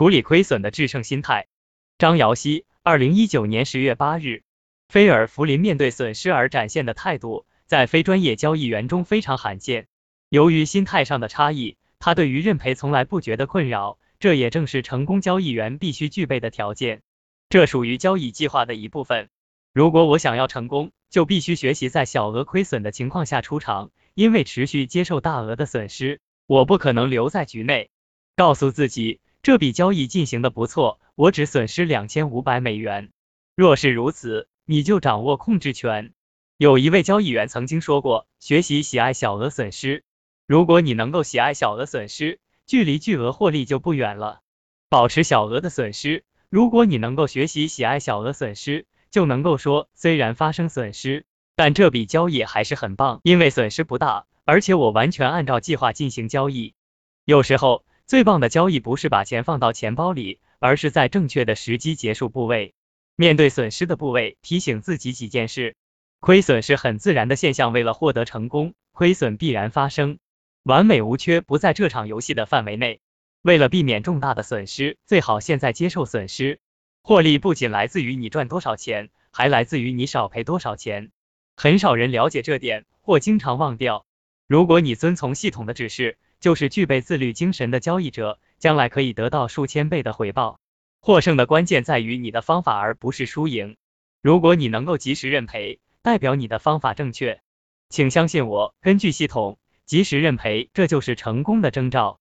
处理亏损的制胜心态。张瑶希，二零一九年十月八日，菲尔福林面对损失而展现的态度，在非专业交易员中非常罕见。由于心态上的差异，他对于认赔从来不觉得困扰，这也正是成功交易员必须具备的条件。这属于交易计划的一部分。如果我想要成功，就必须学习在小额亏损的情况下出场，因为持续接受大额的损失，我不可能留在局内。告诉自己，这笔交易进行的不错，我只损失两千五百美元。若是如此，你就掌握控制权。有一位交易员曾经说过，学习喜爱小额损失。如果你能够喜爱小额损失，距离巨额获利就不远了。保持小额的损失。如果你能够学习喜爱小额损失。就能够说，虽然发生损失，但这笔交易还是很棒，因为损失不大，而且我完全按照计划进行交易。有时候，最棒的交易不是把钱放到钱包里，而是在正确的时机结束部位。面对损失的部位，提醒自己几件事：亏损是很自然的现象，为了获得成功，亏损必然发生，完美无缺不在这场游戏的范围内。为了避免重大的损失，最好现在接受损失。获利不仅来自于你赚多少钱，还来自于你少赔多少钱。很少人了解这点，或经常忘掉。如果你遵从系统的指示，就是具备自律精神的交易者，将来可以得到数千倍的回报。获胜的关键在于你的方法，而不是输赢。如果你能够及时认赔，代表你的方法正确。请相信我，根据系统，及时认赔，这就是成功的征兆。